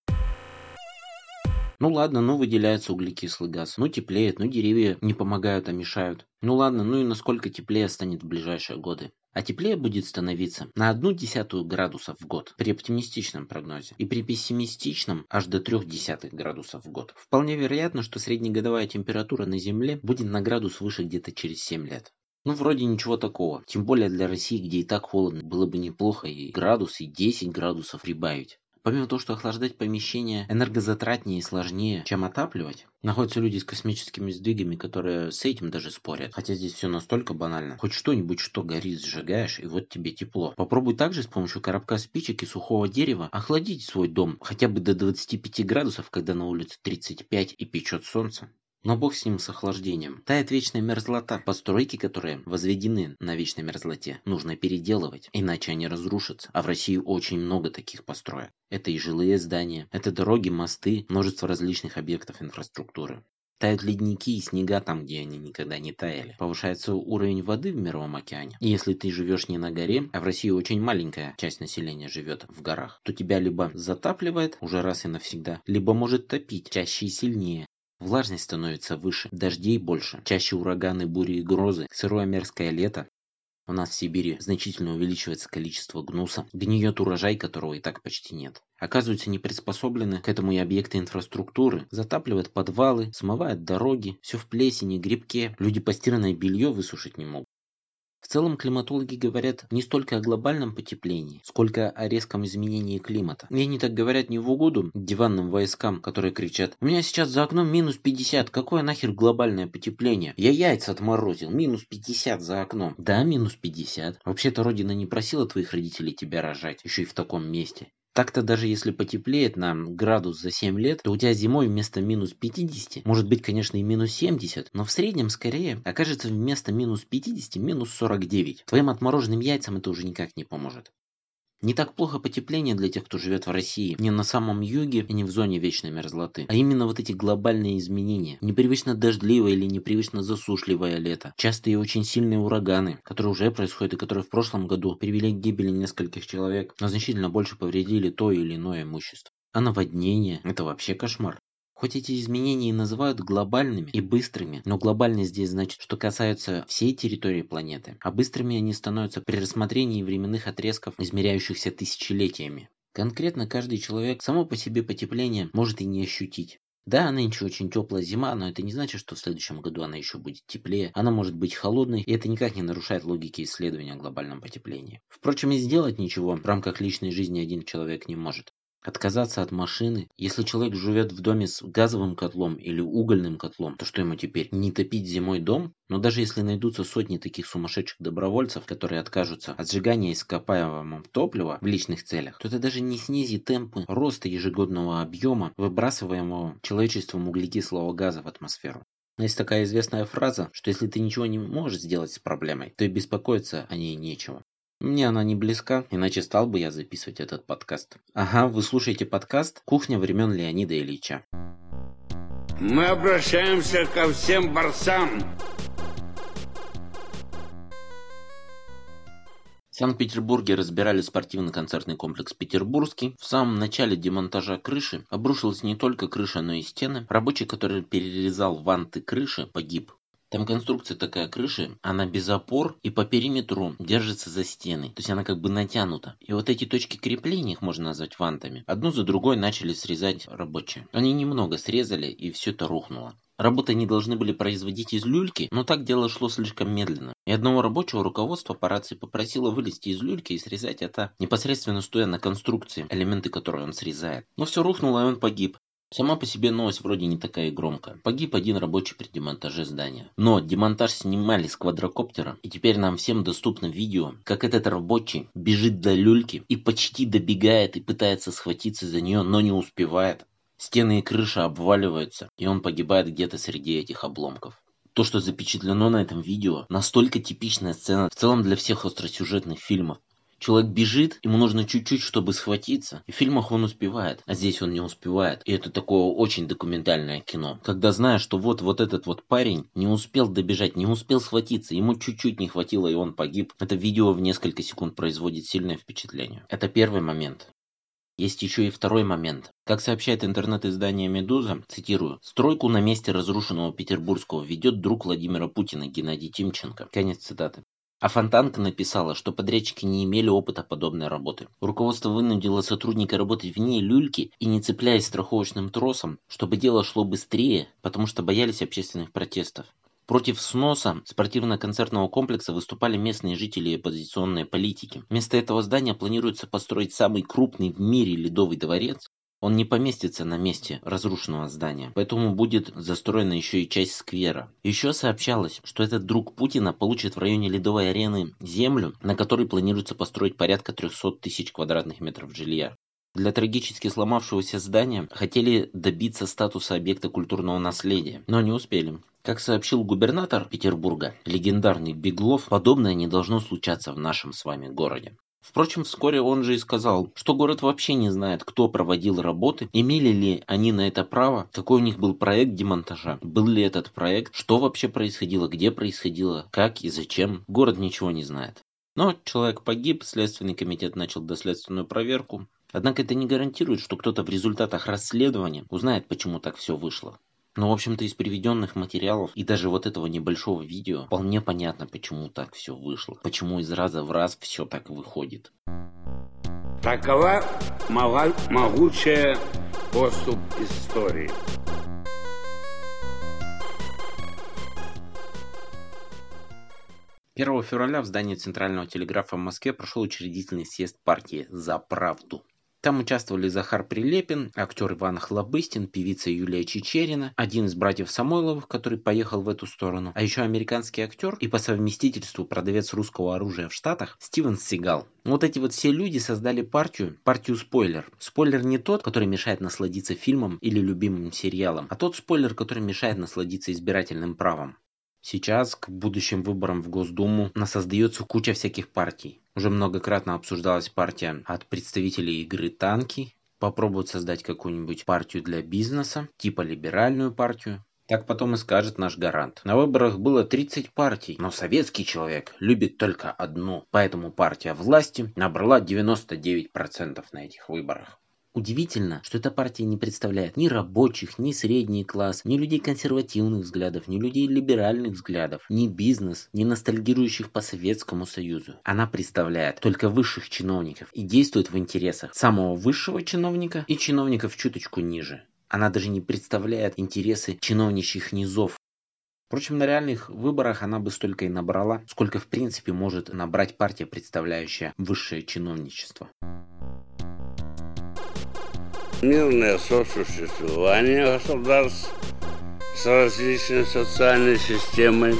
Ну ладно, ну выделяется углекислый газ, ну теплеет, ну деревья не помогают, а мешают. Ну ладно, ну и насколько теплее станет в ближайшие годы. А теплее будет становиться на одну десятую градусов в год при оптимистичном прогнозе и при пессимистичном аж до трех десятых градусов в год. Вполне вероятно, что среднегодовая температура на Земле будет на градус выше где-то через 7 лет. Ну, вроде ничего такого. Тем более для России, где и так холодно, было бы неплохо и градус, и 10 градусов прибавить. Помимо того, что охлаждать помещение энергозатратнее и сложнее, чем отапливать, находятся люди с космическими сдвигами, которые с этим даже спорят. Хотя здесь все настолько банально. Хоть что-нибудь, что горит, сжигаешь, и вот тебе тепло. Попробуй также с помощью коробка спичек и сухого дерева охладить свой дом хотя бы до 25 градусов, когда на улице 35 и печет солнце. Но бог с ним с охлаждением. Тает вечная мерзлота. Постройки, которые возведены на вечной мерзлоте, нужно переделывать, иначе они разрушатся. А в России очень много таких построек. Это и жилые здания, это дороги, мосты, множество различных объектов инфраструктуры. Тают ледники и снега там, где они никогда не таяли. Повышается уровень воды в Мировом океане. И если ты живешь не на горе, а в России очень маленькая часть населения живет в горах, то тебя либо затапливает уже раз и навсегда, либо может топить чаще и сильнее, Влажность становится выше, дождей больше, чаще ураганы, бури и грозы, сырое мерзкое лето. У нас в Сибири значительно увеличивается количество гнуса, гниет урожай, которого и так почти нет. Оказываются не приспособлены к этому и объекты инфраструктуры, затапливают подвалы, смывают дороги, все в плесени, грибке, люди постиранное белье высушить не могут. В целом климатологи говорят не столько о глобальном потеплении, сколько о резком изменении климата. И они так говорят не в угоду диванным войскам, которые кричат «У меня сейчас за окном минус 50, какое нахер глобальное потепление? Я яйца отморозил, минус 50 за окном». Да, минус 50. Вообще-то родина не просила твоих родителей тебя рожать, еще и в таком месте. Так-то даже если потеплеет на градус за 7 лет, то у тебя зимой вместо минус 50, может быть, конечно, и минус 70, но в среднем скорее окажется вместо минус 50 минус 49. Твоим отмороженным яйцам это уже никак не поможет. Не так плохо потепление для тех, кто живет в России, не на самом юге и не в зоне вечной мерзлоты, а именно вот эти глобальные изменения. Непривычно дождливое или непривычно засушливое лето, частые и очень сильные ураганы, которые уже происходят и которые в прошлом году привели к гибели нескольких человек, но значительно больше повредили то или иное имущество. А наводнение – это вообще кошмар. Хоть эти изменения и называют глобальными и быстрыми, но глобальный здесь значит, что касаются всей территории планеты, а быстрыми они становятся при рассмотрении временных отрезков, измеряющихся тысячелетиями. Конкретно каждый человек само по себе потепление может и не ощутить. Да, нынче очень теплая зима, но это не значит, что в следующем году она еще будет теплее. Она может быть холодной, и это никак не нарушает логики исследования о глобальном потеплении. Впрочем, и сделать ничего в рамках личной жизни один человек не может. Отказаться от машины? Если человек живет в доме с газовым котлом или угольным котлом, то что ему теперь? Не топить зимой дом? Но даже если найдутся сотни таких сумасшедших добровольцев, которые откажутся от сжигания ископаемого топлива в личных целях, то это даже не снизит темпы роста ежегодного объема, выбрасываемого человечеством углекислого газа в атмосферу. Есть такая известная фраза, что если ты ничего не можешь сделать с проблемой, то и беспокоиться о ней нечего. Мне она не близка, иначе стал бы я записывать этот подкаст. Ага, вы слушаете подкаст «Кухня времен Леонида Ильича». Мы обращаемся ко всем борцам. В Санкт-Петербурге разбирали спортивно-концертный комплекс «Петербургский». В самом начале демонтажа крыши обрушилась не только крыша, но и стены. Рабочий, который перерезал ванты крыши, погиб. Там конструкция такая крыши, она без опор и по периметру держится за стены. То есть она как бы натянута. И вот эти точки крепления, их можно назвать вантами, одну за другой начали срезать рабочие. Они немного срезали и все это рухнуло. Работы они должны были производить из люльки, но так дело шло слишком медленно. И одного рабочего руководство по рации попросило вылезти из люльки и срезать это, непосредственно стоя на конструкции, элементы которой он срезает. Но все рухнуло, и он погиб. Сама по себе новость вроде не такая громкая. Погиб один рабочий при демонтаже здания. Но демонтаж снимали с квадрокоптера, и теперь нам всем доступно видео, как этот рабочий бежит до люльки и почти добегает и пытается схватиться за нее, но не успевает. Стены и крыша обваливаются, и он погибает где-то среди этих обломков. То, что запечатлено на этом видео, настолько типичная сцена в целом для всех остросюжетных фильмов. Человек бежит, ему нужно чуть-чуть, чтобы схватиться. И в фильмах он успевает, а здесь он не успевает. И это такое очень документальное кино. Когда знаешь, что вот, вот этот вот парень не успел добежать, не успел схватиться, ему чуть-чуть не хватило, и он погиб. Это видео в несколько секунд производит сильное впечатление. Это первый момент. Есть еще и второй момент. Как сообщает интернет-издание «Медуза», цитирую, «Стройку на месте разрушенного Петербургского ведет друг Владимира Путина Геннадий Тимченко». Конец цитаты. А Фонтанка написала, что подрядчики не имели опыта подобной работы. Руководство вынудило сотрудника работать вне люльки и не цепляясь страховочным тросом, чтобы дело шло быстрее, потому что боялись общественных протестов. Против сноса спортивно-концертного комплекса выступали местные жители и оппозиционные политики. Вместо этого здания планируется построить самый крупный в мире ледовый дворец, он не поместится на месте разрушенного здания, поэтому будет застроена еще и часть сквера. Еще сообщалось, что этот друг Путина получит в районе Ледовой арены землю, на которой планируется построить порядка 300 тысяч квадратных метров жилья. Для трагически сломавшегося здания хотели добиться статуса объекта культурного наследия, но не успели. Как сообщил губернатор Петербурга, легендарный Беглов, подобное не должно случаться в нашем с вами городе. Впрочем, вскоре он же и сказал, что город вообще не знает, кто проводил работы, имели ли они на это право, какой у них был проект демонтажа, был ли этот проект, что вообще происходило, где происходило, как и зачем. Город ничего не знает. Но человек погиб, Следственный комитет начал доследственную проверку. Однако это не гарантирует, что кто-то в результатах расследования узнает, почему так все вышло. Но, в общем-то, из приведенных материалов и даже вот этого небольшого видео вполне понятно, почему так все вышло. Почему из раза в раз все так выходит. Такова могучая поступ истории. 1 февраля в здании Центрального телеграфа в Москве прошел учредительный съезд партии «За правду». Там участвовали Захар Прилепин, актер Иван Хлобыстин, певица Юлия Чечерина, один из братьев Самойловых, который поехал в эту сторону, а еще американский актер и по совместительству продавец русского оружия в Штатах Стивен Сигал. Вот эти вот все люди создали партию, партию спойлер. Спойлер не тот, который мешает насладиться фильмом или любимым сериалом, а тот спойлер, который мешает насладиться избирательным правом. Сейчас к будущим выборам в Госдуму нас создается куча всяких партий. Уже многократно обсуждалась партия от представителей игры «Танки», попробуют создать какую-нибудь партию для бизнеса, типа либеральную партию. Так потом и скажет наш гарант. На выборах было 30 партий, но советский человек любит только одну. Поэтому партия власти набрала 99% на этих выборах. Удивительно, что эта партия не представляет ни рабочих, ни средний класс, ни людей консервативных взглядов, ни людей либеральных взглядов, ни бизнес, ни ностальгирующих по Советскому Союзу. Она представляет только высших чиновников и действует в интересах самого высшего чиновника и чиновников чуточку ниже. Она даже не представляет интересы чиновничьих низов, Впрочем, на реальных выборах она бы столько и набрала, сколько в принципе может набрать партия, представляющая высшее чиновничество мирное сосуществование государств с различной социальной системой.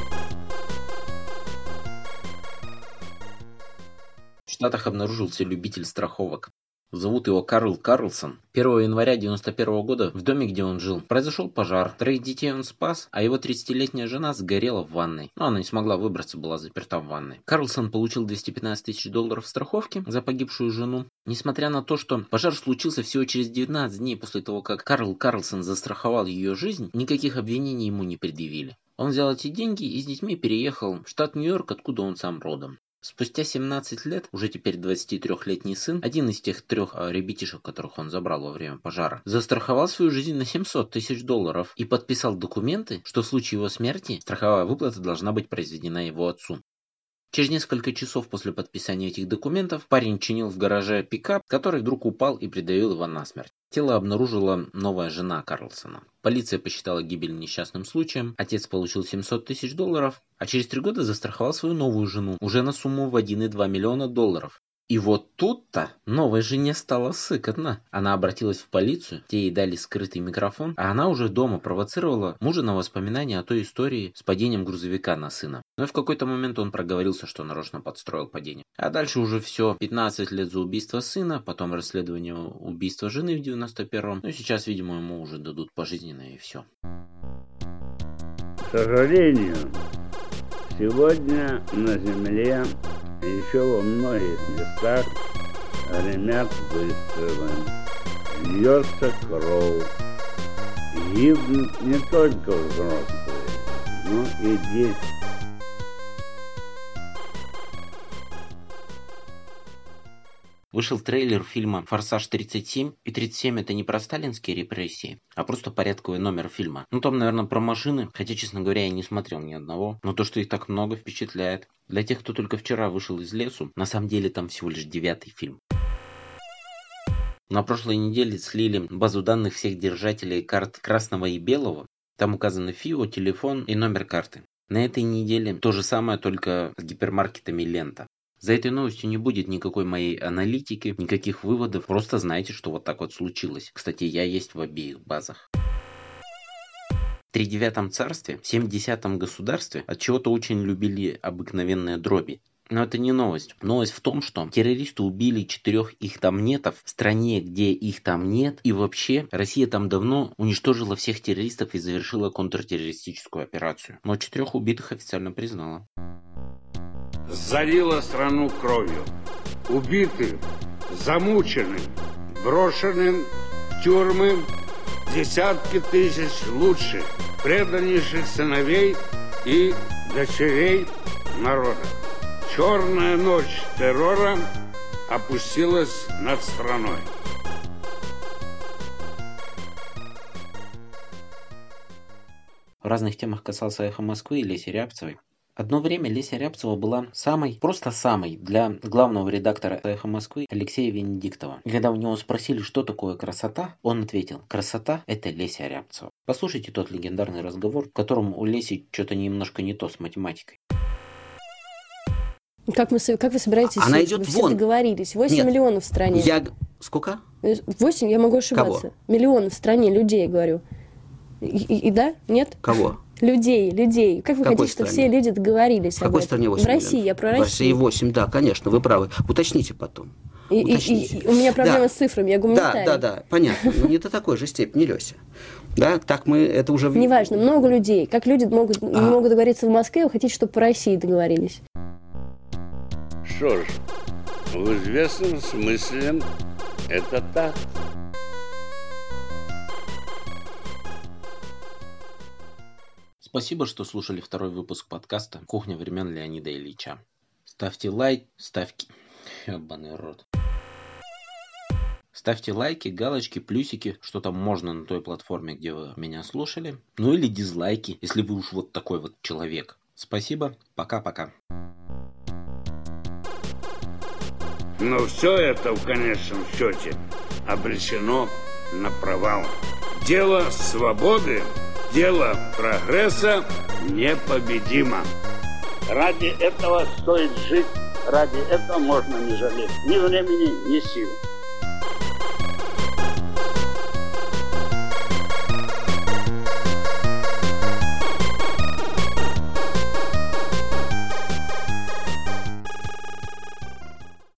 В Штатах обнаружился любитель страховок. Зовут его Карл Карлсон. 1 января 1991 года в доме, где он жил, произошел пожар. Троих детей он спас, а его 30-летняя жена сгорела в ванной. Но она не смогла выбраться, была заперта в ванной. Карлсон получил 215 тысяч долларов страховки за погибшую жену. Несмотря на то, что пожар случился всего через 19 дней после того, как Карл Карлсон застраховал ее жизнь, никаких обвинений ему не предъявили. Он взял эти деньги и с детьми переехал в штат Нью-Йорк, откуда он сам родом. Спустя 17 лет, уже теперь 23-летний сын, один из тех трех а, ребятишек, которых он забрал во время пожара, застраховал свою жизнь на 700 тысяч долларов и подписал документы, что в случае его смерти страховая выплата должна быть произведена его отцу. Через несколько часов после подписания этих документов парень чинил в гараже пикап, который вдруг упал и придавил его насмерть. Тело обнаружила новая жена Карлсона. Полиция посчитала гибель несчастным случаем, отец получил 700 тысяч долларов, а через три года застраховал свою новую жену уже на сумму в 1,2 миллиона долларов. И вот тут-то новой жене стало сыкотно. Она обратилась в полицию, те ей дали скрытый микрофон, а она уже дома провоцировала мужа на воспоминания о той истории с падением грузовика на сына. Но в какой-то момент он проговорился, что нарочно подстроил падение. А дальше уже все. 15 лет за убийство сына, потом расследование убийства жены в 91-м. Ну и сейчас, видимо, ему уже дадут пожизненное и все. К сожалению, сегодня на Земле еще во многих местах гремят выстрелы, льется кровь. Гибнут не только взрослые, но и дети. Вышел трейлер фильма «Форсаж 37», и 37 это не про сталинские репрессии, а просто порядковый номер фильма. Ну там, наверное, про машины, хотя, честно говоря, я не смотрел ни одного, но то, что их так много, впечатляет. Для тех, кто только вчера вышел из лесу, на самом деле там всего лишь девятый фильм. На прошлой неделе слили базу данных всех держателей карт красного и белого. Там указаны ФИО, телефон и номер карты. На этой неделе то же самое, только с гипермаркетами лента. За этой новостью не будет никакой моей аналитики, никаких выводов. Просто знайте, что вот так вот случилось. Кстати, я есть в обеих базах. В тридевятом царстве, в семидесятом государстве от чего-то очень любили обыкновенные дроби. Но это не новость. Новость в том, что террористы убили четырех их там нетов в стране, где их там нет. И вообще Россия там давно уничтожила всех террористов и завершила контртеррористическую операцию. Но четырех убитых официально признала залила страну кровью. Убиты, замучены, брошены тюрьмы десятки тысяч лучших, преданнейших сыновей и дочерей народа. Черная ночь террора опустилась над страной. В разных темах касался «Эхо Москвы» или Леси Рябцевой. Одно время Леся Рябцева была самой, просто самой для главного редактора «Эхо Москвы» Алексея Венедиктова. И когда у него спросили, что такое красота, он ответил, красота – это Леся Рябцева. Послушайте тот легендарный разговор, в котором у Леси что-то немножко не то с математикой. Как, мы, как вы собираетесь? Она вы идет все вон. договорились. 8 Нет. миллионов в стране. Я... Сколько? 8, я могу ошибаться. Миллионов в стране людей, говорю. И, и- и да? Нет? Кого? Людей, людей. Как вы какой хотите, чтобы стране? все люди договорились В какой об этом? стране 8 В России, миллионов? я про В Россию. России 8, да, конечно, вы правы. Уточните потом. И, Уточните. и- и у меня проблема Да. с цифрами, я Да, гуманитарий. да, да, понятно. Но не до такой же степени, Леся. Да, так мы это уже... в- Неважно, много людей. Как люди могут, не А. могут договориться в Москве, вы хотите, чтобы по России договорились. Что ж, в известном смысле это так. Спасибо, что слушали второй выпуск подкаста «Кухня времен Леонида Ильича». Ставьте лайк, ставьте... Ебаный рот. Ставьте лайки, галочки, плюсики, что там можно на той платформе, где вы меня слушали. Ну или дизлайки, если вы уж вот такой вот человек. Спасибо, пока-пока. Но все это в конечном счете обречено на провал. Дело свободы, дело прогресса непобедимо. Ради этого стоит жить, ради этого можно не жалеть ни времени, ни сил.